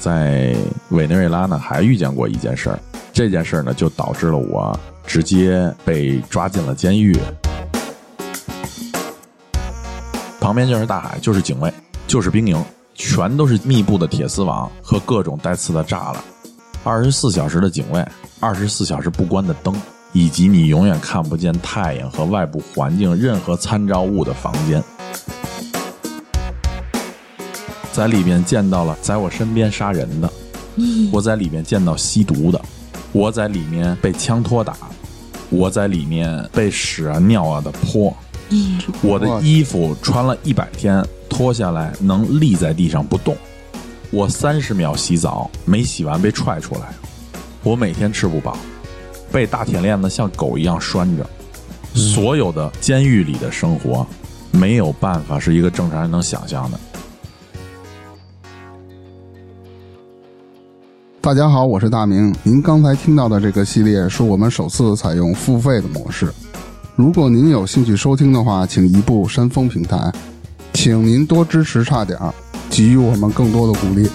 在委内瑞拉呢还遇见过一件事儿，这件事儿呢就导致了我直接被抓进了监狱。旁边就是大海，就是警卫，就是兵营，全都是密布的铁丝网和各种带刺的栅栏，二十四小时的警卫，二十四小时不关的灯，以及你永远看不见太阳和外部环境任何参照物的房间。在里面见到了在我身边杀人的，我在里面见到吸毒的，我在里面被枪托打，我在里面被屎啊尿啊的泼，我的衣服穿了一百天脱下来能立在地上不动，我三十秒洗澡没洗完被踹出来，我每天吃不饱，被大铁链子像狗一样拴着，所有的监狱里的生活没有办法是一个正常人能想象的。大家好，我是大明。您刚才听到的这个系列是我们首次采用付费的模式。如果您有兴趣收听的话，请移步山峰平台。请您多支持差点儿，给予我们更多的鼓励。